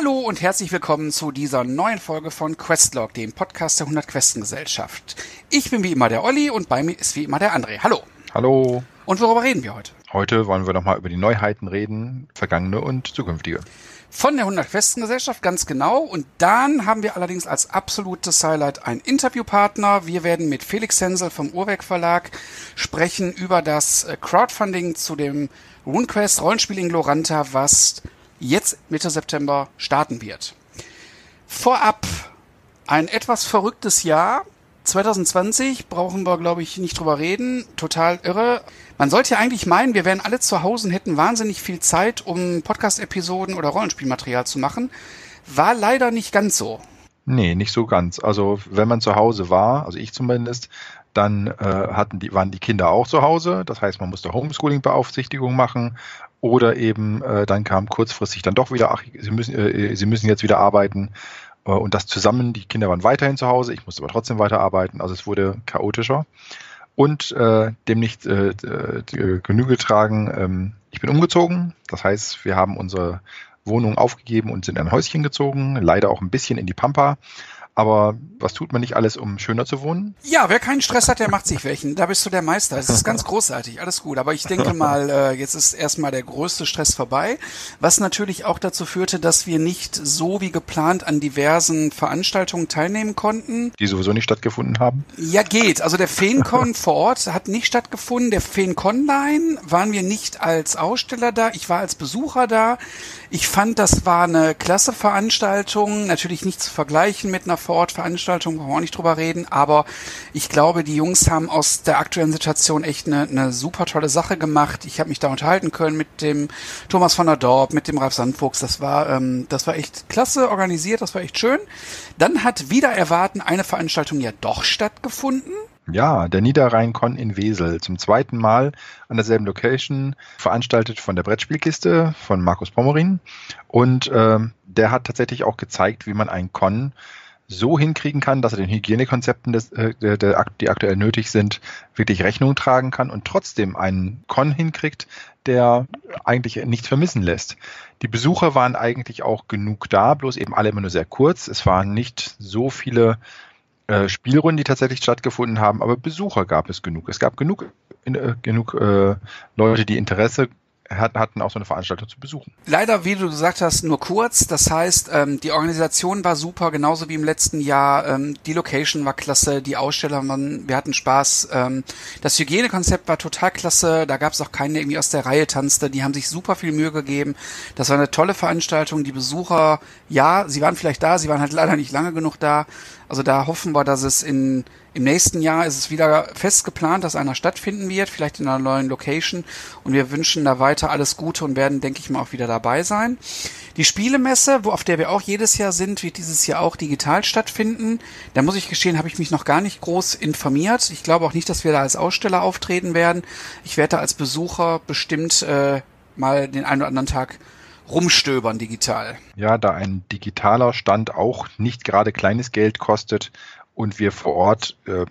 Hallo und herzlich willkommen zu dieser neuen Folge von Questlog, dem Podcast der 100 Questengesellschaft. Ich bin wie immer der Olli und bei mir ist wie immer der André. Hallo. Hallo. Und worüber reden wir heute? Heute wollen wir nochmal über die Neuheiten reden, vergangene und zukünftige. Von der 100 Questengesellschaft, ganz genau. Und dann haben wir allerdings als absolutes Highlight einen Interviewpartner. Wir werden mit Felix Hensel vom Urwerk Verlag sprechen über das äh, Crowdfunding zu dem RuneQuest Rollenspiel in Gloranta, was jetzt Mitte September starten wird. Vorab ein etwas verrücktes Jahr. 2020 brauchen wir, glaube ich, nicht drüber reden. Total irre. Man sollte ja eigentlich meinen, wir wären alle zu Hause und hätten wahnsinnig viel Zeit, um Podcast-Episoden oder Rollenspielmaterial zu machen. War leider nicht ganz so. Nee, nicht so ganz. Also wenn man zu Hause war, also ich zumindest, dann äh, hatten die, waren die Kinder auch zu Hause. Das heißt, man musste Homeschooling-Beaufsichtigung machen oder eben äh, dann kam kurzfristig dann doch wieder, ach, sie müssen, äh, sie müssen jetzt wieder arbeiten. Äh, und das zusammen, die Kinder waren weiterhin zu Hause, ich musste aber trotzdem weiterarbeiten. Also es wurde chaotischer. Und äh, dem nicht äh, äh, Genüge tragen, ähm, ich bin umgezogen. Das heißt, wir haben unsere Wohnung aufgegeben und sind in ein Häuschen gezogen, leider auch ein bisschen in die Pampa. Aber was tut man nicht alles, um schöner zu wohnen? Ja, wer keinen Stress hat, der macht sich welchen. Da bist du der Meister. Es ist ganz großartig, alles gut. Aber ich denke mal, äh, jetzt ist erstmal der größte Stress vorbei. Was natürlich auch dazu führte, dass wir nicht so wie geplant an diversen Veranstaltungen teilnehmen konnten. Die sowieso nicht stattgefunden haben? Ja, geht. Also der Feencon vor Ort hat nicht stattgefunden. Der Feenconline waren wir nicht als Aussteller da. Ich war als Besucher da. Ich fand, das war eine klasse Veranstaltung. Natürlich nicht zu vergleichen mit einer Vorortveranstaltung, wollen wir auch nicht drüber reden, aber ich glaube, die Jungs haben aus der aktuellen Situation echt eine, eine super tolle Sache gemacht. Ich habe mich da unterhalten können mit dem Thomas von der Dorp, mit dem Ralf Sandfuchs. Das war, ähm, das war echt klasse organisiert, das war echt schön. Dann hat wieder erwarten eine Veranstaltung ja doch stattgefunden. Ja, der Niederrhein-Con in Wesel. Zum zweiten Mal an derselben Location, veranstaltet von der Brettspielkiste von Markus Pommerin. Und äh, der hat tatsächlich auch gezeigt, wie man ein Con so hinkriegen kann, dass er den Hygienekonzepten, des, äh, der, der, die aktuell nötig sind, wirklich Rechnung tragen kann und trotzdem einen Con hinkriegt, der eigentlich nichts vermissen lässt. Die Besucher waren eigentlich auch genug da, bloß eben alle immer nur sehr kurz. Es waren nicht so viele äh, Spielrunden, die tatsächlich stattgefunden haben, aber Besucher gab es genug. Es gab genug, äh, genug äh, Leute, die Interesse hatten auch so eine Veranstaltung zu besuchen. Leider, wie du gesagt hast, nur kurz. Das heißt, ähm, die Organisation war super, genauso wie im letzten Jahr. Ähm, die Location war klasse, die Aussteller, waren, wir hatten Spaß. Ähm, das Hygienekonzept war total klasse. Da gab es auch keinen, der irgendwie aus der Reihe tanzte. Die haben sich super viel Mühe gegeben. Das war eine tolle Veranstaltung. Die Besucher, ja, sie waren vielleicht da, sie waren halt leider nicht lange genug da. Also da hoffen wir, dass es in im nächsten Jahr ist es wieder fest geplant, dass einer stattfinden wird, vielleicht in einer neuen Location. Und wir wünschen da weiter alles Gute und werden, denke ich mal, auch wieder dabei sein. Die Spielemesse, wo auf der wir auch jedes Jahr sind, wird dieses Jahr auch digital stattfinden. Da muss ich gestehen, habe ich mich noch gar nicht groß informiert. Ich glaube auch nicht, dass wir da als Aussteller auftreten werden. Ich werde da als Besucher bestimmt äh, mal den einen oder anderen Tag rumstöbern digital. Ja, da ein digitaler Stand auch nicht gerade kleines Geld kostet und wir vor Ort äh,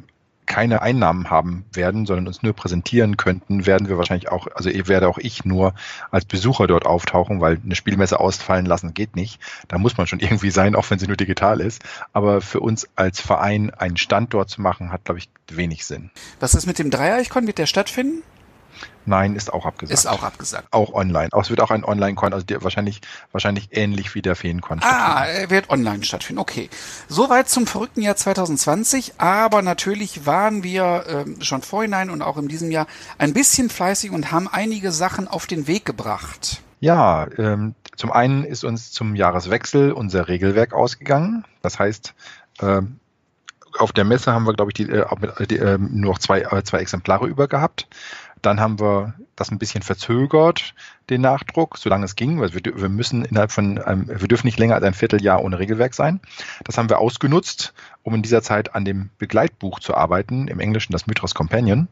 keine Einnahmen haben werden, sondern uns nur präsentieren könnten, werden wir wahrscheinlich auch, also werde auch ich nur als Besucher dort auftauchen, weil eine Spielmesse ausfallen lassen geht nicht. Da muss man schon irgendwie sein, auch wenn sie nur digital ist. Aber für uns als Verein einen Stand dort zu machen, hat, glaube ich, wenig Sinn. Was ist mit dem Dreieichkon? Wird der stattfinden? Nein, ist auch abgesagt. Ist auch abgesagt. Auch online. Auch es wird auch ein Online-Con, also wahrscheinlich, wahrscheinlich ähnlich wie der Feencon. Ah, er wird online stattfinden. Okay. Soweit zum verrückten Jahr 2020. Aber natürlich waren wir ähm, schon vorhinein und auch in diesem Jahr ein bisschen fleißig und haben einige Sachen auf den Weg gebracht. Ja, ähm, zum einen ist uns zum Jahreswechsel unser Regelwerk ausgegangen. Das heißt, ähm, auf der Messe haben wir, glaube ich, die, äh, die, äh, nur noch zwei, äh, zwei Exemplare über gehabt. Dann haben wir das ein bisschen verzögert, den Nachdruck, solange es ging, weil wir, wir müssen innerhalb von, einem, wir dürfen nicht länger als ein Vierteljahr ohne Regelwerk sein. Das haben wir ausgenutzt, um in dieser Zeit an dem Begleitbuch zu arbeiten, im Englischen das Mythos Companion,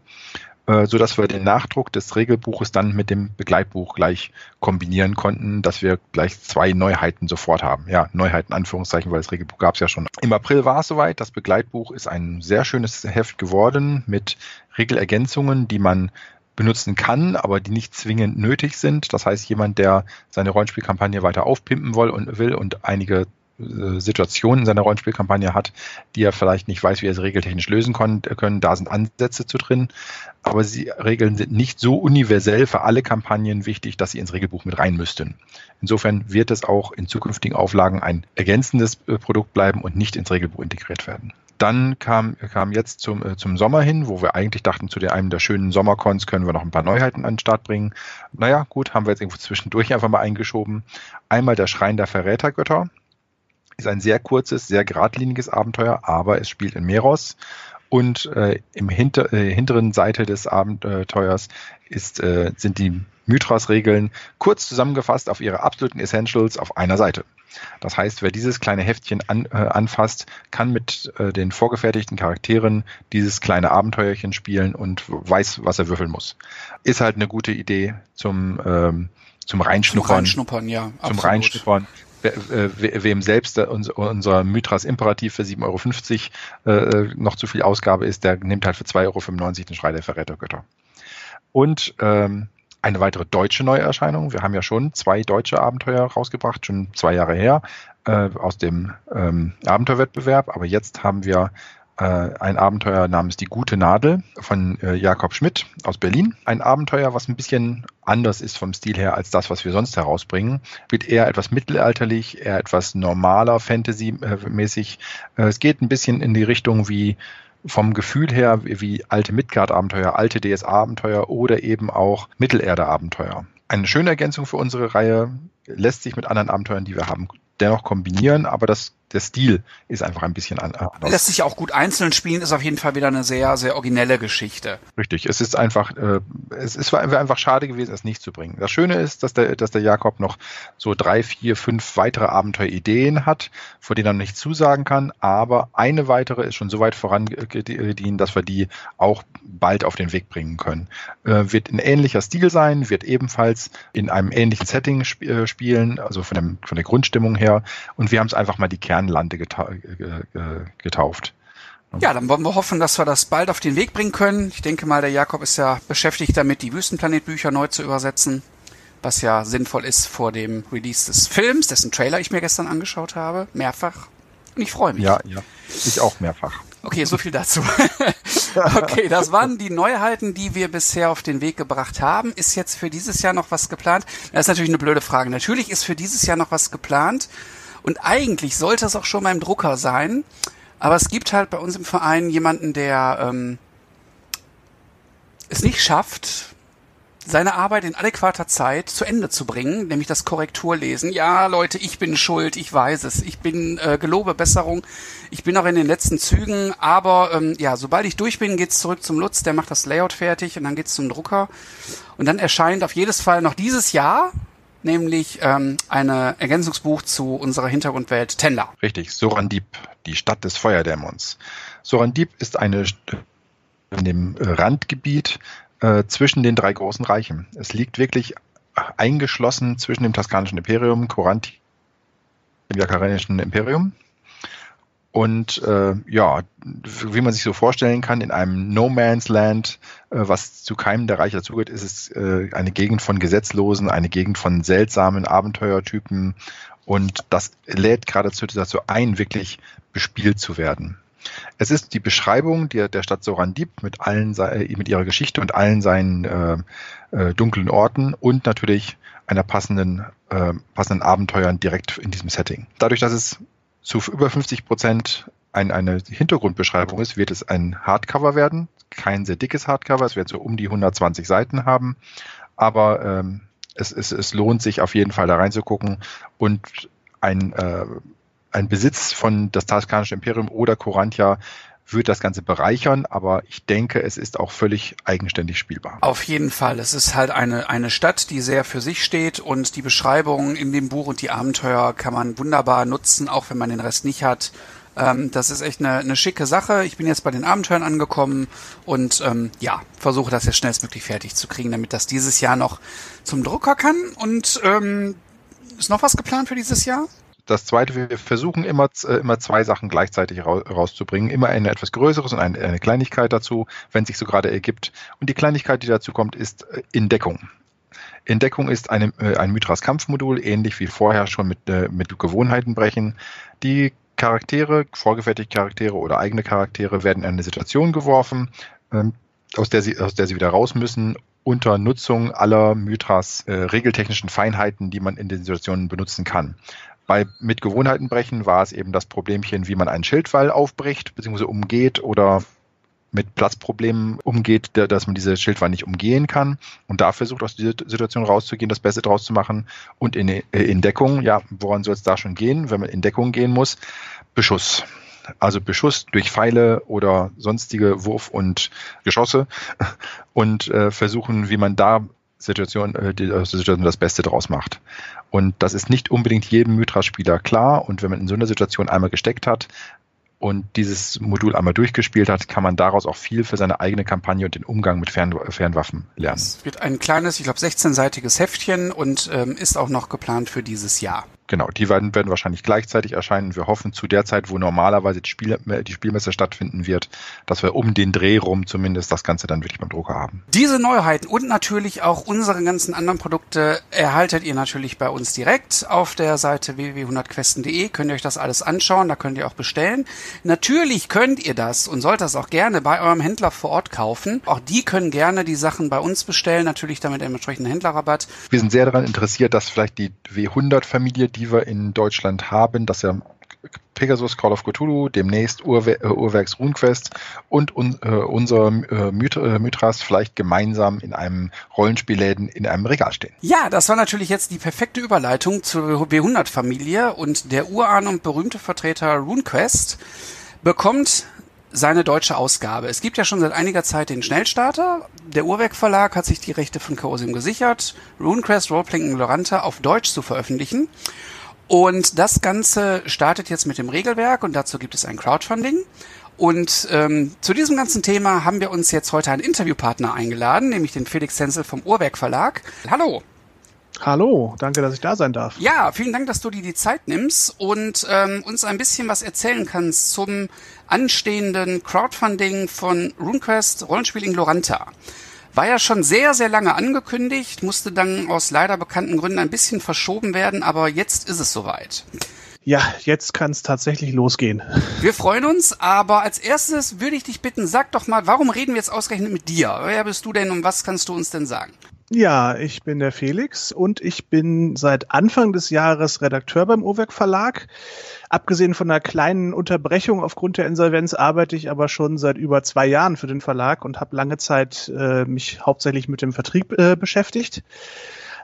äh, so wir den Nachdruck des Regelbuches dann mit dem Begleitbuch gleich kombinieren konnten, dass wir gleich zwei Neuheiten sofort haben. Ja, Neuheiten Anführungszeichen, weil das Regelbuch gab es ja schon. Im April war es soweit. Das Begleitbuch ist ein sehr schönes Heft geworden mit Regelergänzungen, die man benutzen kann, aber die nicht zwingend nötig sind. Das heißt, jemand, der seine Rollenspielkampagne weiter aufpimpen will und will und einige äh, Situationen in seiner Rollenspielkampagne hat, die er vielleicht nicht weiß, wie er sie regeltechnisch lösen können. können. Da sind Ansätze zu drin, aber die Regeln sind nicht so universell für alle Kampagnen wichtig, dass sie ins Regelbuch mit rein müssten. Insofern wird es auch in zukünftigen Auflagen ein ergänzendes äh, Produkt bleiben und nicht ins Regelbuch integriert werden. Dann kam, kam jetzt zum, äh, zum Sommer hin, wo wir eigentlich dachten, zu einem der schönen Sommercons können wir noch ein paar Neuheiten an den Start bringen. Naja, gut, haben wir jetzt irgendwo zwischendurch einfach mal eingeschoben. Einmal der Schrein der Verrätergötter ist ein sehr kurzes, sehr geradliniges Abenteuer, aber es spielt in Meros. Und äh, im hinter, äh, hinteren Seite des Abenteuers ist, äh, sind die Mythras-Regeln kurz zusammengefasst auf ihre absoluten Essentials auf einer Seite. Das heißt, wer dieses kleine Heftchen an, äh, anfasst, kann mit äh, den vorgefertigten Charakteren dieses kleine Abenteuerchen spielen und weiß, was er würfeln muss. Ist halt eine gute Idee zum, ähm, zum Reinschnuppern. Zum Reinschnuppern, ja. Zum absolut. Reinschnuppern wem selbst unser Mythras Imperativ für 7,50 Euro äh, noch zu viel Ausgabe ist, der nimmt halt für 2,95 Euro den Schrei der Verrätergötter. Und ähm, eine weitere deutsche Neuerscheinung. Wir haben ja schon zwei deutsche Abenteuer rausgebracht, schon zwei Jahre her, äh, aus dem ähm, Abenteuerwettbewerb. Aber jetzt haben wir äh, ein Abenteuer namens Die gute Nadel von äh, Jakob Schmidt aus Berlin. Ein Abenteuer, was ein bisschen anders ist vom Stil her als das, was wir sonst herausbringen. Wird eher etwas mittelalterlich, eher etwas normaler Fantasy-mäßig. Äh, es geht ein bisschen in die Richtung wie vom Gefühl her wie alte Midgard-Abenteuer, alte DSA-Abenteuer oder eben auch Mittelerde-Abenteuer. Eine schöne Ergänzung für unsere Reihe lässt sich mit anderen Abenteuern, die wir haben, dennoch kombinieren, aber das der Stil ist einfach ein bisschen anders. Lässt sich auch gut einzeln spielen, ist auf jeden Fall wieder eine sehr, sehr originelle Geschichte. Richtig, es ist einfach, äh, es ist einfach schade gewesen, es nicht zu bringen. Das Schöne ist, dass der, dass der Jakob noch so drei, vier, fünf weitere Abenteuerideen hat, vor denen er nicht zusagen kann, aber eine weitere ist schon so weit vorangedient, dass wir die auch bald auf den Weg bringen können. Äh, wird ein ähnlicher Stil sein, wird ebenfalls in einem ähnlichen Setting sp äh, spielen, also von, dem, von der Grundstimmung her. Und wir haben es einfach mal die Kern Sternlande geta getauft. Ja, dann wollen wir hoffen, dass wir das bald auf den Weg bringen können. Ich denke mal, der Jakob ist ja beschäftigt damit, die Wüstenplanet-Bücher neu zu übersetzen, was ja sinnvoll ist vor dem Release des Films, dessen Trailer ich mir gestern angeschaut habe, mehrfach. Und ich freue mich. Ja, ja, ich auch mehrfach. Okay, so viel dazu. okay, das waren die Neuheiten, die wir bisher auf den Weg gebracht haben. Ist jetzt für dieses Jahr noch was geplant? Das ist natürlich eine blöde Frage. Natürlich ist für dieses Jahr noch was geplant. Und eigentlich sollte es auch schon beim Drucker sein. Aber es gibt halt bei uns im Verein jemanden, der ähm, es nicht schafft, seine Arbeit in adäquater Zeit zu Ende zu bringen, nämlich das Korrekturlesen. Ja, Leute, ich bin schuld, ich weiß es. Ich bin äh, gelobe Besserung. Ich bin auch in den letzten Zügen, aber ähm, ja, sobald ich durch bin, geht's zurück zum Lutz, der macht das Layout fertig und dann geht's zum Drucker. Und dann erscheint auf jedes Fall noch dieses Jahr nämlich ähm, ein Ergänzungsbuch zu unserer Hintergrundwelt Tenda. Richtig, Sorandip, die Stadt des Feuerdämons. Sorandip ist eine in dem Randgebiet äh, zwischen den drei großen Reichen. Es liegt wirklich eingeschlossen zwischen dem Toskanischen Imperium, Coranti, dem Jakarenischen Imperium und äh, ja, wie man sich so vorstellen kann, in einem No Man's Land, äh, was zu keinem der Reiche dazugehört, ist es äh, eine Gegend von Gesetzlosen, eine Gegend von seltsamen Abenteuertypen. Und das lädt geradezu dazu ein, wirklich bespielt zu werden. Es ist die Beschreibung der, der Stadt Sorandib mit allen äh, mit ihrer Geschichte und allen seinen äh, äh, dunklen Orten und natürlich einer passenden, äh, passenden Abenteuern direkt in diesem Setting. Dadurch, dass es zu über 50 Prozent ein, eine Hintergrundbeschreibung ist, wird es ein Hardcover werden. Kein sehr dickes Hardcover, es wird so um die 120 Seiten haben. Aber ähm, es, es, es lohnt sich auf jeden Fall da reinzugucken und ein, äh, ein Besitz von das Taskanische Imperium oder Corantia wird das Ganze bereichern, aber ich denke, es ist auch völlig eigenständig spielbar. Auf jeden Fall. Es ist halt eine, eine Stadt, die sehr für sich steht und die Beschreibungen in dem Buch und die Abenteuer kann man wunderbar nutzen, auch wenn man den Rest nicht hat. Ähm, das ist echt eine, eine schicke Sache. Ich bin jetzt bei den Abenteuern angekommen und ähm, ja, versuche das jetzt schnellstmöglich fertig zu kriegen, damit das dieses Jahr noch zum Drucker kann. Und ähm, ist noch was geplant für dieses Jahr? Das zweite, wir versuchen immer, äh, immer zwei Sachen gleichzeitig rauszubringen. Immer eine etwas größeres und eine, eine Kleinigkeit dazu, wenn es sich so gerade ergibt. Und die Kleinigkeit, die dazu kommt, ist äh, in Deckung. In Deckung ist eine, äh, ein Mythras-Kampfmodul, ähnlich wie vorher schon mit, mit Gewohnheiten brechen. Die Charaktere, vorgefertigte Charaktere oder eigene Charaktere werden in eine Situation geworfen, ähm, aus der sie, aus der sie wieder raus müssen, unter Nutzung aller Mythras äh, regeltechnischen Feinheiten, die man in den Situationen benutzen kann. Bei mit Gewohnheiten brechen war es eben das Problemchen, wie man einen Schildwall aufbricht bzw. umgeht oder mit Platzproblemen umgeht, dass man diese Schildwall nicht umgehen kann und da versucht aus dieser Situation rauszugehen, das Beste draus zu machen und in, äh, in Deckung, ja, woran soll es da schon gehen, wenn man in Deckung gehen muss? Beschuss. Also Beschuss durch Pfeile oder sonstige Wurf- und Geschosse und äh, versuchen, wie man da Situation, äh, die, aus der Situation das Beste draus macht. Und das ist nicht unbedingt jedem Mythra-Spieler klar. Und wenn man in so einer Situation einmal gesteckt hat, und dieses Modul einmal durchgespielt hat, kann man daraus auch viel für seine eigene Kampagne und den Umgang mit Fern Fernwaffen lernen. Es wird ein kleines, ich glaube, 16-seitiges Heftchen und ähm, ist auch noch geplant für dieses Jahr. Genau, die werden, werden wahrscheinlich gleichzeitig erscheinen. Wir hoffen zu der Zeit, wo normalerweise die, Spiel, die Spielmesse stattfinden wird, dass wir um den Dreh rum zumindest das Ganze dann wirklich beim Drucker haben. Diese Neuheiten und natürlich auch unsere ganzen anderen Produkte erhaltet ihr natürlich bei uns direkt auf der Seite www.100questen.de. Könnt ihr euch das alles anschauen, da könnt ihr auch bestellen. Natürlich könnt ihr das und sollt das auch gerne bei eurem Händler vor Ort kaufen. Auch die können gerne die Sachen bei uns bestellen, natürlich damit einem entsprechenden Händlerrabatt. Wir sind sehr daran interessiert, dass vielleicht die W100-Familie die wir in Deutschland haben, dass ja Pegasus Call of Cthulhu, demnächst Urwer äh, Urwerks RuneQuest und un äh, unser äh, äh, Mythras vielleicht gemeinsam in einem Rollenspielläden in einem Regal stehen. Ja, das war natürlich jetzt die perfekte Überleitung zur W100-Familie und der Urahn und berühmte Vertreter RuneQuest bekommt seine deutsche Ausgabe. Es gibt ja schon seit einiger Zeit den Schnellstarter. Der Uhrwerk Verlag hat sich die Rechte von Chaosium gesichert, RuneQuest Roleplaying Loranta auf Deutsch zu veröffentlichen. Und das Ganze startet jetzt mit dem Regelwerk und dazu gibt es ein Crowdfunding. Und ähm, zu diesem ganzen Thema haben wir uns jetzt heute einen Interviewpartner eingeladen, nämlich den Felix Zenzel vom Uhrwerk Verlag. Hallo. Hallo, danke, dass ich da sein darf. Ja, vielen Dank, dass du dir die Zeit nimmst und ähm, uns ein bisschen was erzählen kannst zum anstehenden Crowdfunding von RuneQuest Rollenspiel in Loranta. War ja schon sehr, sehr lange angekündigt, musste dann aus leider bekannten Gründen ein bisschen verschoben werden, aber jetzt ist es soweit. Ja, jetzt kann es tatsächlich losgehen. Wir freuen uns, aber als erstes würde ich dich bitten, sag doch mal, warum reden wir jetzt ausgerechnet mit dir? Wer bist du denn und was kannst du uns denn sagen? Ja, ich bin der Felix und ich bin seit Anfang des Jahres Redakteur beim Owerk Verlag. Abgesehen von einer kleinen Unterbrechung aufgrund der Insolvenz arbeite ich aber schon seit über zwei Jahren für den Verlag und habe lange Zeit äh, mich hauptsächlich mit dem Vertrieb äh, beschäftigt.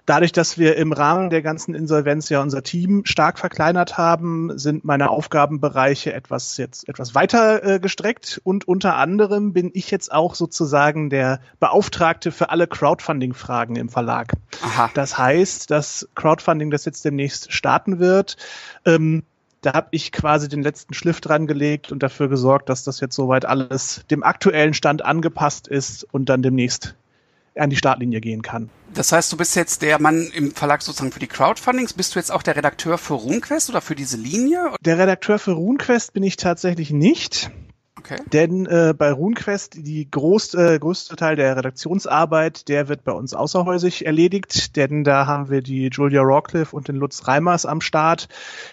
Dadurch, dass wir im Rahmen der ganzen Insolvenz ja unser Team stark verkleinert haben, sind meine Aufgabenbereiche etwas jetzt etwas weiter äh, gestreckt und unter anderem bin ich jetzt auch sozusagen der Beauftragte für alle Crowdfunding-Fragen im Verlag. Aha. Das heißt, das Crowdfunding, das jetzt demnächst starten wird, ähm, da habe ich quasi den letzten Schliff dran gelegt und dafür gesorgt, dass das jetzt soweit alles dem aktuellen Stand angepasst ist und dann demnächst an die Startlinie gehen kann. Das heißt, du bist jetzt der Mann im Verlag sozusagen für die Crowdfundings. Bist du jetzt auch der Redakteur für RuneQuest oder für diese Linie? Der Redakteur für RuneQuest bin ich tatsächlich nicht. Okay. Denn äh, bei RuneQuest, die groß, äh, größte Teil der Redaktionsarbeit, der wird bei uns außerhäusig erledigt, denn da haben wir die Julia Rawcliffe und den Lutz Reimers am Start.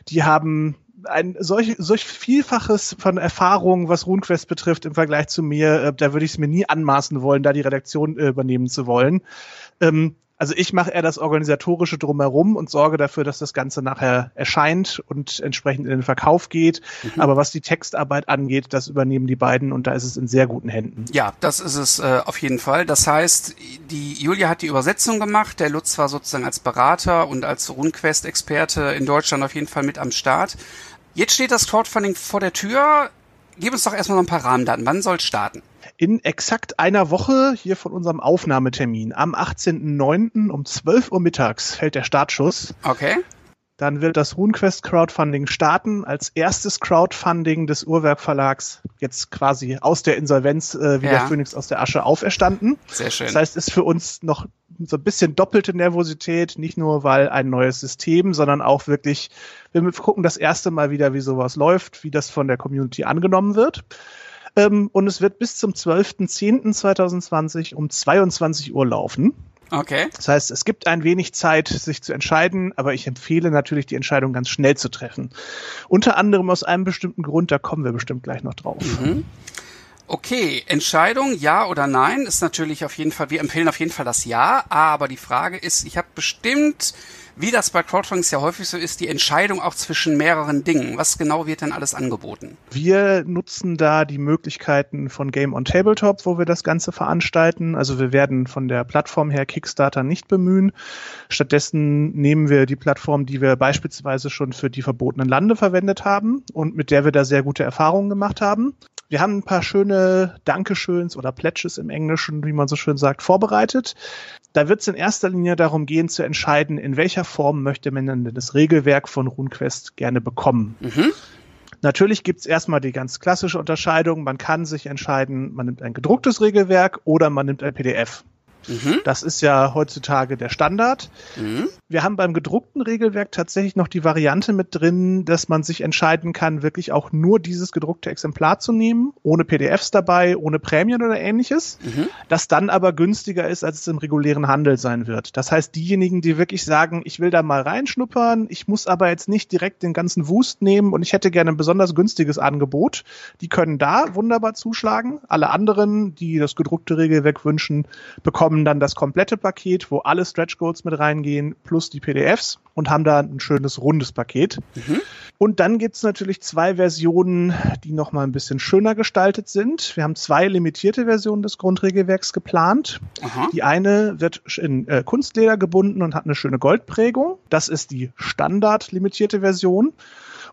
Die haben ein solch, solch Vielfaches von Erfahrung, was RuneQuest betrifft, im Vergleich zu mir, äh, da würde ich es mir nie anmaßen wollen, da die Redaktion äh, übernehmen zu wollen. Ähm, also ich mache eher das Organisatorische drumherum und sorge dafür, dass das Ganze nachher erscheint und entsprechend in den Verkauf geht. Mhm. Aber was die Textarbeit angeht, das übernehmen die beiden und da ist es in sehr guten Händen. Ja, das ist es äh, auf jeden Fall. Das heißt, die Julia hat die Übersetzung gemacht, der Lutz war sozusagen als Berater und als RuneQuest-Experte in Deutschland auf jeden Fall mit am Start. Jetzt steht das Crowdfunding vor der Tür. Gib uns doch erstmal noch ein paar Rahmendaten. Wann soll es starten? In exakt einer Woche hier von unserem Aufnahmetermin am 18.09. um 12 Uhr mittags fällt der Startschuss. Okay. dann wird das RuneQuest Crowdfunding starten, als erstes Crowdfunding des Uhrwerk Verlags, jetzt quasi aus der Insolvenz äh, wie ja. der Phoenix aus der Asche auferstanden. Sehr schön. Das heißt, ist für uns noch so ein bisschen doppelte Nervosität, nicht nur weil ein neues System, sondern auch wirklich, wir gucken das erste Mal wieder, wie sowas läuft, wie das von der Community angenommen wird. Ähm, und es wird bis zum 12.10.2020 um 22 Uhr laufen. Okay. Das heißt, es gibt ein wenig Zeit, sich zu entscheiden, aber ich empfehle natürlich, die Entscheidung ganz schnell zu treffen. Unter anderem aus einem bestimmten Grund, da kommen wir bestimmt gleich noch drauf. Mhm. Okay, Entscheidung ja oder nein ist natürlich auf jeden Fall, wir empfehlen auf jeden Fall das Ja, aber die Frage ist, ich habe bestimmt wie das bei Crowdfunding ja häufig so ist, die Entscheidung auch zwischen mehreren Dingen. Was genau wird denn alles angeboten? Wir nutzen da die Möglichkeiten von Game on Tabletop, wo wir das Ganze veranstalten. Also wir werden von der Plattform her Kickstarter nicht bemühen. Stattdessen nehmen wir die Plattform, die wir beispielsweise schon für die verbotenen Lande verwendet haben und mit der wir da sehr gute Erfahrungen gemacht haben. Wir haben ein paar schöne Dankeschöns oder Pledges im Englischen, wie man so schön sagt, vorbereitet. Da wird es in erster Linie darum gehen, zu entscheiden, in welcher Form möchte man denn das Regelwerk von RuneQuest gerne bekommen. Mhm. Natürlich gibt's erstmal die ganz klassische Unterscheidung. Man kann sich entscheiden, man nimmt ein gedrucktes Regelwerk oder man nimmt ein PDF. Mhm. Das ist ja heutzutage der Standard. Mhm. Wir haben beim gedruckten Regelwerk tatsächlich noch die Variante mit drin, dass man sich entscheiden kann, wirklich auch nur dieses gedruckte Exemplar zu nehmen, ohne PDFs dabei, ohne Prämien oder ähnliches, mhm. das dann aber günstiger ist, als es im regulären Handel sein wird. Das heißt, diejenigen, die wirklich sagen, ich will da mal reinschnuppern, ich muss aber jetzt nicht direkt den ganzen Wust nehmen und ich hätte gerne ein besonders günstiges Angebot, die können da wunderbar zuschlagen. Alle anderen, die das gedruckte Regelwerk wünschen, bekommen bekommen dann das komplette Paket, wo alle Stretch Goals mit reingehen, plus die PDFs und haben da ein schönes rundes Paket. Mhm. Und dann gibt's natürlich zwei Versionen, die nochmal ein bisschen schöner gestaltet sind. Wir haben zwei limitierte Versionen des Grundregelwerks geplant. Aha. Die eine wird in äh, Kunstleder gebunden und hat eine schöne Goldprägung. Das ist die Standard limitierte Version.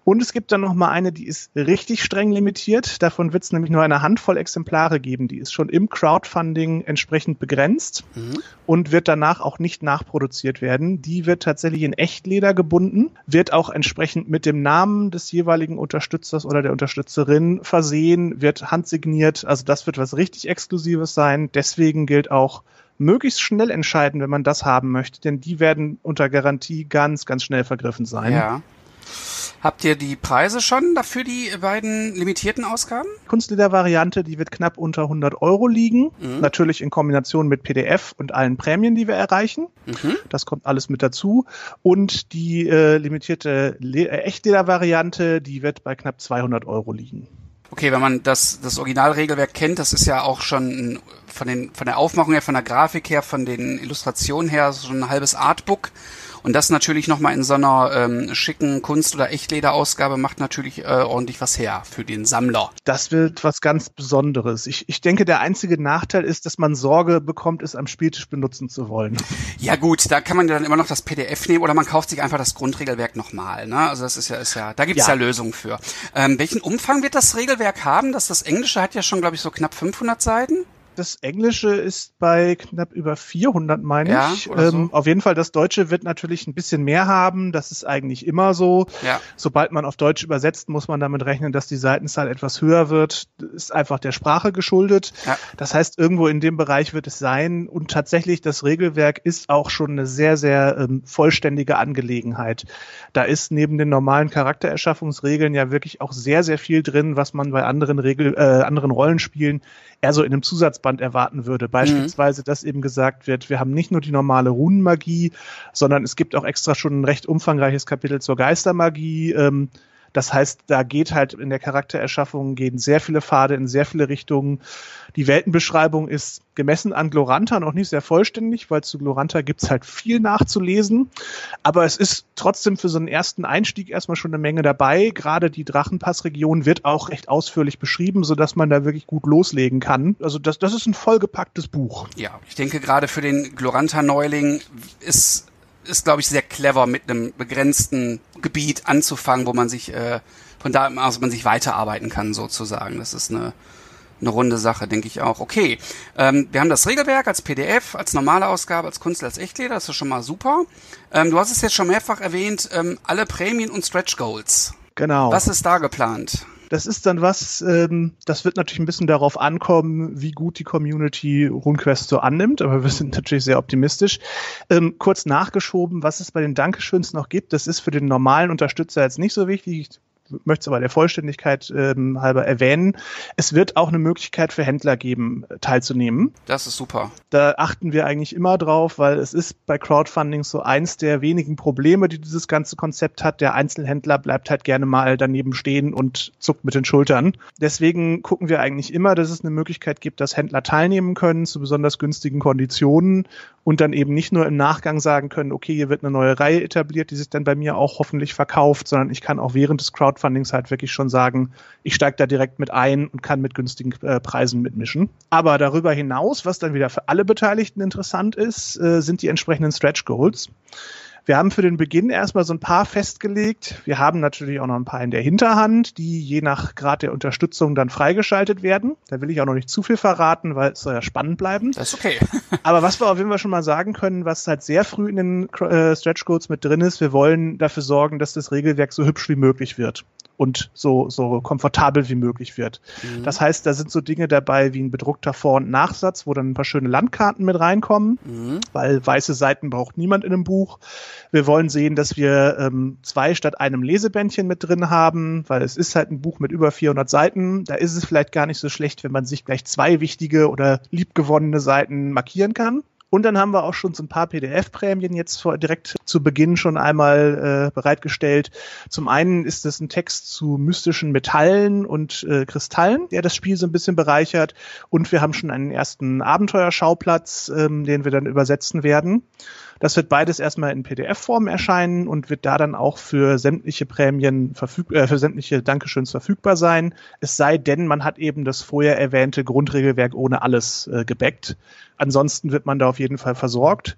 Und es gibt dann noch mal eine, die ist richtig streng limitiert. Davon wird es nämlich nur eine Handvoll Exemplare geben. Die ist schon im Crowdfunding entsprechend begrenzt mhm. und wird danach auch nicht nachproduziert werden. Die wird tatsächlich in Echtleder gebunden, wird auch entsprechend mit dem Namen des jeweiligen Unterstützers oder der Unterstützerin versehen, wird handsigniert. Also das wird was richtig Exklusives sein. Deswegen gilt auch möglichst schnell entscheiden, wenn man das haben möchte, denn die werden unter Garantie ganz, ganz schnell vergriffen sein. Ja. Habt ihr die Preise schon dafür, die beiden limitierten Ausgaben? Kunstleder-Variante, die wird knapp unter 100 Euro liegen. Mhm. Natürlich in Kombination mit PDF und allen Prämien, die wir erreichen. Mhm. Das kommt alles mit dazu. Und die äh, limitierte Le äh, Echtleder-Variante, die wird bei knapp 200 Euro liegen. Okay, wenn man das, das Originalregelwerk kennt, das ist ja auch schon von, den, von der Aufmachung her, von der Grafik her, von den Illustrationen her, schon ein halbes Artbook. Und das natürlich nochmal in so einer ähm, schicken Kunst- oder Echtleder-Ausgabe macht natürlich äh, ordentlich was her für den Sammler. Das wird was ganz Besonderes. Ich, ich denke, der einzige Nachteil ist, dass man Sorge bekommt, es am Spieltisch benutzen zu wollen. Ja gut, da kann man ja dann immer noch das PDF nehmen oder man kauft sich einfach das Grundregelwerk nochmal. Ne? Also das ist ja, ist ja, da gibt's ja. ja Lösungen für. Ähm, welchen Umfang wird das Regelwerk haben? Das, das Englische hat ja schon, glaube ich, so knapp 500 Seiten das Englische ist bei knapp über 400, meine ja, ich. Ähm, so. Auf jeden Fall, das Deutsche wird natürlich ein bisschen mehr haben. Das ist eigentlich immer so. Ja. Sobald man auf Deutsch übersetzt, muss man damit rechnen, dass die Seitenzahl etwas höher wird. Das ist einfach der Sprache geschuldet. Ja. Das heißt, irgendwo in dem Bereich wird es sein. Und tatsächlich, das Regelwerk ist auch schon eine sehr, sehr ähm, vollständige Angelegenheit. Da ist neben den normalen Charaktererschaffungsregeln ja wirklich auch sehr, sehr viel drin, was man bei anderen Regel, äh, anderen Rollenspielen eher so in einem Zusatzband erwarten würde. Beispielsweise, mhm. dass eben gesagt wird, wir haben nicht nur die normale Runenmagie, sondern es gibt auch extra schon ein recht umfangreiches Kapitel zur Geistermagie. Ähm, das heißt, da geht halt in der Charaktererschaffung gehen sehr viele Pfade in sehr viele Richtungen. Die Weltenbeschreibung ist gemessen an Gloranta noch nicht sehr vollständig, weil zu Gloranta gibt's halt viel nachzulesen. Aber es ist trotzdem für so einen ersten Einstieg erstmal schon eine Menge dabei. Gerade die Drachenpassregion wird auch recht ausführlich beschrieben, sodass man da wirklich gut loslegen kann. Also das, das ist ein vollgepacktes Buch. Ja, ich denke gerade für den Gloranta-Neuling ist ist, glaube ich, sehr clever, mit einem begrenzten Gebiet anzufangen, wo man sich äh, von da also man sich weiterarbeiten kann, sozusagen. Das ist eine eine runde Sache, denke ich auch. Okay, ähm, wir haben das Regelwerk als PDF, als normale Ausgabe, als Kunst, als Echtleder, das ist schon mal super. Ähm, du hast es jetzt schon mehrfach erwähnt, ähm, alle Prämien und Stretch Goals. Genau. Was ist da geplant? Das ist dann was, ähm, das wird natürlich ein bisschen darauf ankommen, wie gut die Community RuneQuest so annimmt, aber wir sind natürlich sehr optimistisch. Ähm, kurz nachgeschoben, was es bei den Dankeschöns noch gibt, das ist für den normalen Unterstützer jetzt nicht so wichtig möchte es aber der Vollständigkeit ähm, halber erwähnen. Es wird auch eine Möglichkeit für Händler geben, teilzunehmen. Das ist super. Da achten wir eigentlich immer drauf, weil es ist bei Crowdfunding so eins der wenigen Probleme, die dieses ganze Konzept hat. Der Einzelhändler bleibt halt gerne mal daneben stehen und zuckt mit den Schultern. Deswegen gucken wir eigentlich immer, dass es eine Möglichkeit gibt, dass Händler teilnehmen können zu besonders günstigen Konditionen und dann eben nicht nur im Nachgang sagen können, okay, hier wird eine neue Reihe etabliert, die sich dann bei mir auch hoffentlich verkauft, sondern ich kann auch während des Crowdfunding Crowdfundings halt wirklich schon sagen, ich steige da direkt mit ein und kann mit günstigen äh, Preisen mitmischen. Aber darüber hinaus, was dann wieder für alle Beteiligten interessant ist, äh, sind die entsprechenden Stretch Goals. Wir haben für den Beginn erstmal so ein paar festgelegt. Wir haben natürlich auch noch ein paar in der Hinterhand, die je nach Grad der Unterstützung dann freigeschaltet werden. Da will ich auch noch nicht zu viel verraten, weil es soll ja spannend bleiben. Das ist okay. Aber was wir auf jeden Fall schon mal sagen können, was halt sehr früh in den äh, Stretch Codes mit drin ist, wir wollen dafür sorgen, dass das Regelwerk so hübsch wie möglich wird und so, so komfortabel wie möglich wird. Mhm. Das heißt, da sind so Dinge dabei wie ein bedruckter Vor- und Nachsatz, wo dann ein paar schöne Landkarten mit reinkommen, mhm. weil weiße Seiten braucht niemand in einem Buch. Wir wollen sehen, dass wir ähm, zwei statt einem Lesebändchen mit drin haben, weil es ist halt ein Buch mit über 400 Seiten. Da ist es vielleicht gar nicht so schlecht, wenn man sich gleich zwei wichtige oder liebgewonnene Seiten markieren kann. Und dann haben wir auch schon so ein paar PDF-Prämien jetzt vor, direkt zu Beginn schon einmal äh, bereitgestellt. Zum einen ist es ein Text zu mystischen Metallen und äh, Kristallen, der das Spiel so ein bisschen bereichert. Und wir haben schon einen ersten Abenteuerschauplatz, ähm, den wir dann übersetzen werden. Das wird beides erstmal in PDF-Form erscheinen und wird da dann auch für sämtliche Prämien verfüg äh, für sämtliche Dankeschöns verfügbar sein. Es sei denn, man hat eben das vorher erwähnte Grundregelwerk ohne alles äh, gebackt. Ansonsten wird man da auf jeden Fall versorgt.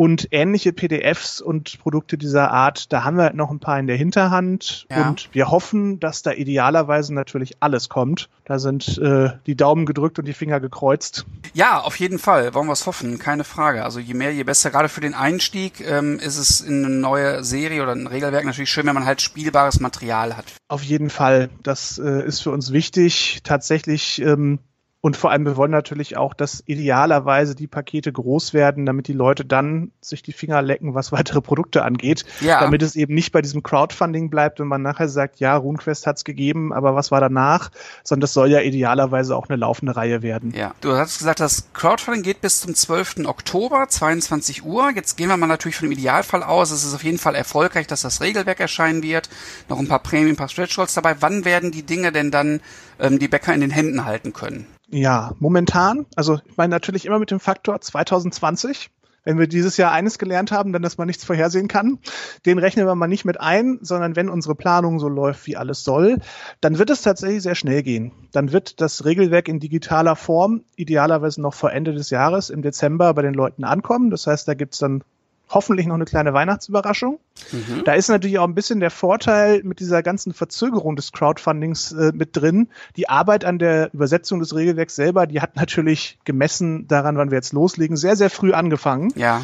Und ähnliche PDFs und Produkte dieser Art, da haben wir halt noch ein paar in der Hinterhand. Ja. Und wir hoffen, dass da idealerweise natürlich alles kommt. Da sind äh, die Daumen gedrückt und die Finger gekreuzt. Ja, auf jeden Fall. Wollen wir es hoffen, keine Frage. Also je mehr, je besser. Gerade für den Einstieg ähm, ist es in eine neue Serie oder ein Regelwerk natürlich schön, wenn man halt spielbares Material hat. Auf jeden Fall. Das äh, ist für uns wichtig. Tatsächlich ähm, und vor allem, wir wollen natürlich auch, dass idealerweise die Pakete groß werden, damit die Leute dann sich die Finger lecken, was weitere Produkte angeht. Ja. Damit es eben nicht bei diesem Crowdfunding bleibt, wenn man nachher sagt, ja, RuneQuest hat's gegeben, aber was war danach? Sondern das soll ja idealerweise auch eine laufende Reihe werden. Ja, du hast gesagt, das Crowdfunding geht bis zum 12. Oktober, 22 Uhr. Jetzt gehen wir mal natürlich von dem Idealfall aus. Es ist auf jeden Fall erfolgreich, dass das Regelwerk erscheinen wird. Noch ein paar Prämien, ein paar Stretch Goals dabei. Wann werden die Dinge denn dann ähm, die Bäcker in den Händen halten können? Ja, momentan, also ich meine natürlich immer mit dem Faktor 2020. Wenn wir dieses Jahr eines gelernt haben, dann, dass man nichts vorhersehen kann, den rechnen wir mal nicht mit ein, sondern wenn unsere Planung so läuft, wie alles soll, dann wird es tatsächlich sehr schnell gehen. Dann wird das Regelwerk in digitaler Form idealerweise noch vor Ende des Jahres im Dezember bei den Leuten ankommen. Das heißt, da gibt's dann hoffentlich noch eine kleine Weihnachtsüberraschung. Mhm. Da ist natürlich auch ein bisschen der Vorteil mit dieser ganzen Verzögerung des Crowdfundings äh, mit drin. Die Arbeit an der Übersetzung des Regelwerks selber, die hat natürlich gemessen daran, wann wir jetzt loslegen, sehr, sehr früh angefangen. Ja.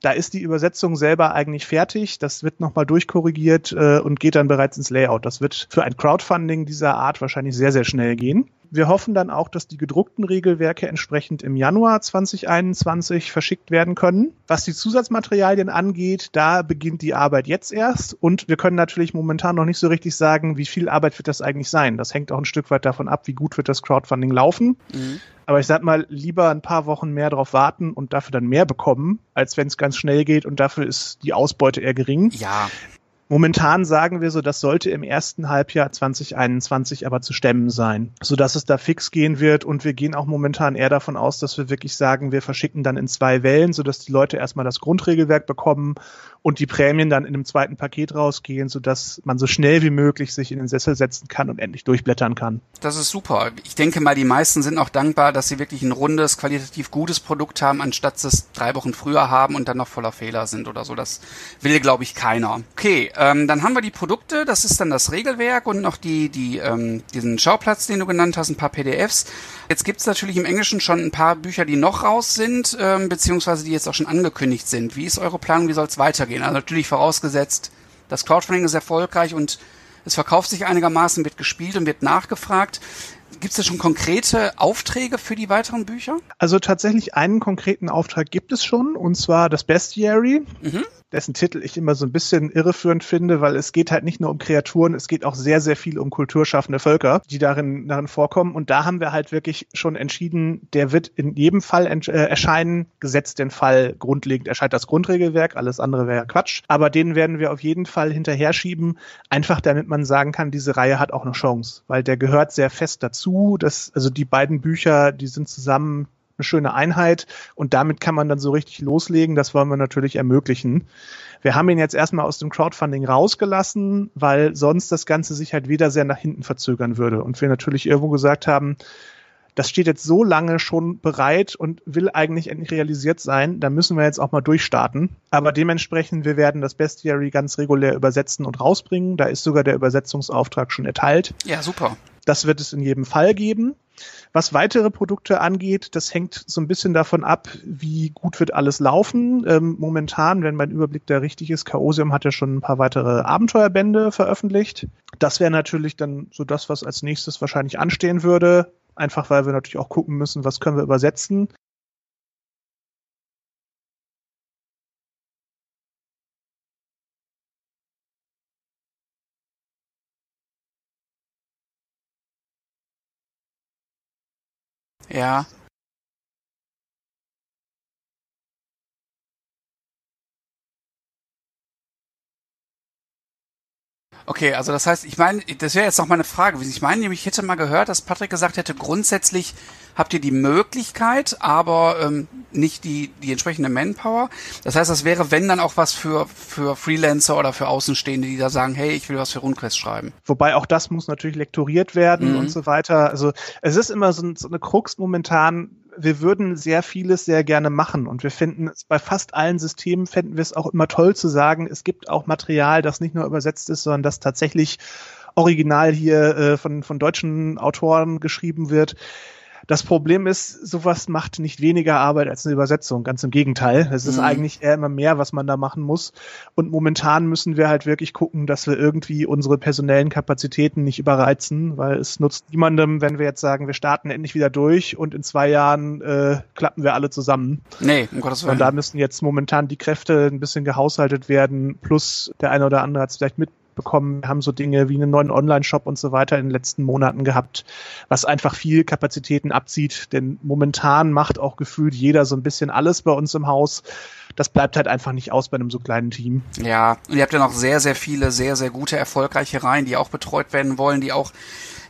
Da ist die Übersetzung selber eigentlich fertig. Das wird nochmal durchkorrigiert äh, und geht dann bereits ins Layout. Das wird für ein Crowdfunding dieser Art wahrscheinlich sehr, sehr schnell gehen. Wir hoffen dann auch, dass die gedruckten Regelwerke entsprechend im Januar 2021 verschickt werden können. Was die Zusatzmaterialien angeht, da beginnt die Arbeit jetzt erst und wir können natürlich momentan noch nicht so richtig sagen, wie viel Arbeit wird das eigentlich sein. Das hängt auch ein Stück weit davon ab, wie gut wird das Crowdfunding laufen. Mhm. Aber ich sag mal, lieber ein paar Wochen mehr darauf warten und dafür dann mehr bekommen, als wenn es ganz schnell geht und dafür ist die Ausbeute eher gering. Ja. Momentan sagen wir so, das sollte im ersten Halbjahr 2021 aber zu stemmen sein, so dass es da fix gehen wird und wir gehen auch momentan eher davon aus, dass wir wirklich sagen, wir verschicken dann in zwei Wellen, so dass die Leute erstmal das Grundregelwerk bekommen und die Prämien dann in einem zweiten Paket rausgehen, so dass man so schnell wie möglich sich in den Sessel setzen kann und endlich durchblättern kann. Das ist super. Ich denke mal, die meisten sind auch dankbar, dass sie wirklich ein rundes, qualitativ gutes Produkt haben, anstatt es drei Wochen früher haben und dann noch voller Fehler sind oder so. Das will, glaube ich, keiner. Okay, ähm, dann haben wir die Produkte, das ist dann das Regelwerk und noch die, die, ähm, diesen Schauplatz, den du genannt hast, ein paar PDFs. Jetzt gibt's natürlich im Englischen schon ein paar Bücher, die noch raus sind, ähm, beziehungsweise die jetzt auch schon angekündigt sind. Wie ist eure Planung, wie soll's weitergehen? Also natürlich vorausgesetzt, das Crowdfunding ist erfolgreich und es verkauft sich einigermaßen, wird gespielt und wird nachgefragt. Gibt es da schon konkrete Aufträge für die weiteren Bücher? Also tatsächlich einen konkreten Auftrag gibt es schon, und zwar das Bestiary. Mhm dessen Titel ich immer so ein bisschen irreführend finde, weil es geht halt nicht nur um Kreaturen, es geht auch sehr, sehr viel um kulturschaffende Völker, die darin, darin vorkommen. Und da haben wir halt wirklich schon entschieden, der wird in jedem Fall äh, erscheinen, gesetzt den Fall grundlegend erscheint das Grundregelwerk, alles andere wäre Quatsch. Aber den werden wir auf jeden Fall hinterher schieben, einfach damit man sagen kann, diese Reihe hat auch eine Chance, weil der gehört sehr fest dazu. dass also die beiden Bücher, die sind zusammen eine schöne Einheit und damit kann man dann so richtig loslegen. Das wollen wir natürlich ermöglichen. Wir haben ihn jetzt erstmal aus dem Crowdfunding rausgelassen, weil sonst das Ganze sich halt wieder sehr nach hinten verzögern würde. Und wir natürlich irgendwo gesagt haben, das steht jetzt so lange schon bereit und will eigentlich endlich realisiert sein, da müssen wir jetzt auch mal durchstarten. Aber dementsprechend, wir werden das Bestiary ganz regulär übersetzen und rausbringen. Da ist sogar der Übersetzungsauftrag schon erteilt. Ja, super. Das wird es in jedem Fall geben. Was weitere Produkte angeht, das hängt so ein bisschen davon ab, wie gut wird alles laufen. Ähm, momentan, wenn mein Überblick da richtig ist, Chaosium hat ja schon ein paar weitere Abenteuerbände veröffentlicht. Das wäre natürlich dann so das, was als nächstes wahrscheinlich anstehen würde. Einfach weil wir natürlich auch gucken müssen, was können wir übersetzen. Ja. Okay, also das heißt, ich meine, das wäre jetzt noch mal eine Frage. Ich meine nämlich, ich hätte mal gehört, dass Patrick gesagt hätte, grundsätzlich habt ihr die Möglichkeit, aber ähm, nicht die, die entsprechende Manpower. Das heißt, das wäre, wenn dann auch was für, für Freelancer oder für Außenstehende, die da sagen, hey, ich will was für RuneQuest schreiben. Wobei auch das muss natürlich lektoriert werden mhm. und so weiter. Also es ist immer so, so eine Krux momentan, wir würden sehr vieles sehr gerne machen und wir finden es bei fast allen Systemen fänden wir es auch immer toll zu sagen, es gibt auch Material, das nicht nur übersetzt ist, sondern das tatsächlich original hier äh, von, von deutschen Autoren geschrieben wird. Das Problem ist, sowas macht nicht weniger Arbeit als eine Übersetzung. Ganz im Gegenteil. Es ist mhm. eigentlich eher immer mehr, was man da machen muss. Und momentan müssen wir halt wirklich gucken, dass wir irgendwie unsere personellen Kapazitäten nicht überreizen, weil es nutzt niemandem, wenn wir jetzt sagen, wir starten endlich wieder durch und in zwei Jahren äh, klappen wir alle zusammen. Nee, um Gottes Willen. Und da müssen jetzt momentan die Kräfte ein bisschen gehaushaltet werden, plus der eine oder andere hat es vielleicht mit bekommen. Wir haben so Dinge wie einen neuen Online-Shop und so weiter in den letzten Monaten gehabt, was einfach viel Kapazitäten abzieht. Denn momentan macht auch gefühlt jeder so ein bisschen alles bei uns im Haus. Das bleibt halt einfach nicht aus bei einem so kleinen Team. Ja, und ihr habt ja noch sehr, sehr viele, sehr, sehr gute, erfolgreiche Reihen, die auch betreut werden wollen, die auch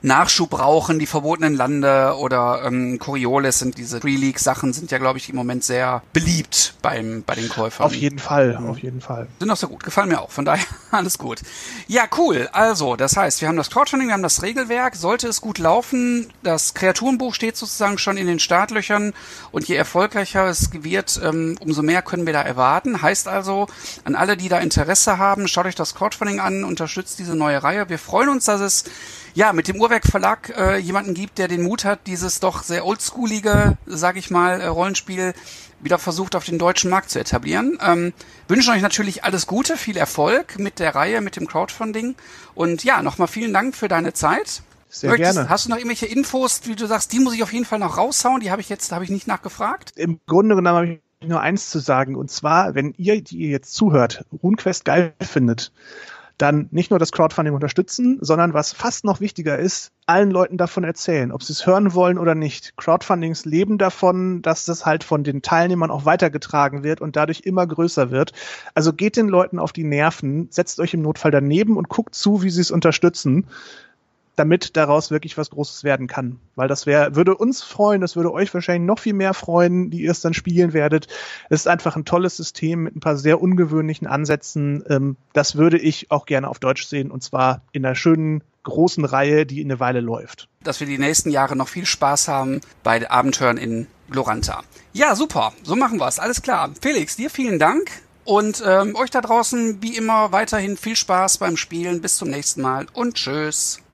Nachschub brauchen, die verbotenen Lande oder ähm, Coriolis sind diese Free League Sachen sind ja glaube ich im Moment sehr beliebt beim bei den Käufern. Auf jeden Fall, mhm. auf jeden Fall. Sind auch sehr gut, gefallen mir auch. Von daher alles gut. Ja, cool. Also, das heißt, wir haben das Crowdfunding, wir haben das Regelwerk, sollte es gut laufen, das Kreaturenbuch steht sozusagen schon in den Startlöchern und je erfolgreicher es wird, ähm, umso mehr können wir da erwarten. Heißt also, an alle, die da Interesse haben, schaut euch das Crowdfunding an, unterstützt diese neue Reihe. Wir freuen uns, dass es ja, mit dem Uhrwerk Verlag äh, jemanden gibt, der den Mut hat, dieses doch sehr oldschoolige, sag ich mal, äh, Rollenspiel wieder versucht auf den deutschen Markt zu etablieren. Ähm, wünschen euch natürlich alles Gute, viel Erfolg mit der Reihe, mit dem Crowdfunding und ja, nochmal vielen Dank für deine Zeit. Sehr Möchtest, gerne. Hast du noch irgendwelche Infos, wie du sagst, die muss ich auf jeden Fall noch raushauen? Die habe ich jetzt, habe ich nicht nachgefragt. Im Grunde genommen habe ich nur eins zu sagen und zwar, wenn ihr, die ihr jetzt zuhört, RuneQuest geil findet dann nicht nur das Crowdfunding unterstützen, sondern was fast noch wichtiger ist, allen Leuten davon erzählen, ob sie es hören wollen oder nicht. Crowdfundings leben davon, dass das halt von den Teilnehmern auch weitergetragen wird und dadurch immer größer wird. Also geht den Leuten auf die Nerven, setzt euch im Notfall daneben und guckt zu, wie sie es unterstützen damit daraus wirklich was Großes werden kann. Weil das wäre, würde uns freuen, das würde euch wahrscheinlich noch viel mehr freuen, die ihr es dann spielen werdet. Es ist einfach ein tolles System mit ein paar sehr ungewöhnlichen Ansätzen. Ähm, das würde ich auch gerne auf Deutsch sehen und zwar in einer schönen großen Reihe, die in eine Weile läuft. Dass wir die nächsten Jahre noch viel Spaß haben bei Abenteuern in Gloranta. Ja, super. So machen wir es. Alles klar. Felix, dir vielen Dank Und ähm, euch da draußen wie immer weiterhin viel Spaß beim Spielen. Bis zum nächsten Mal und tschüss.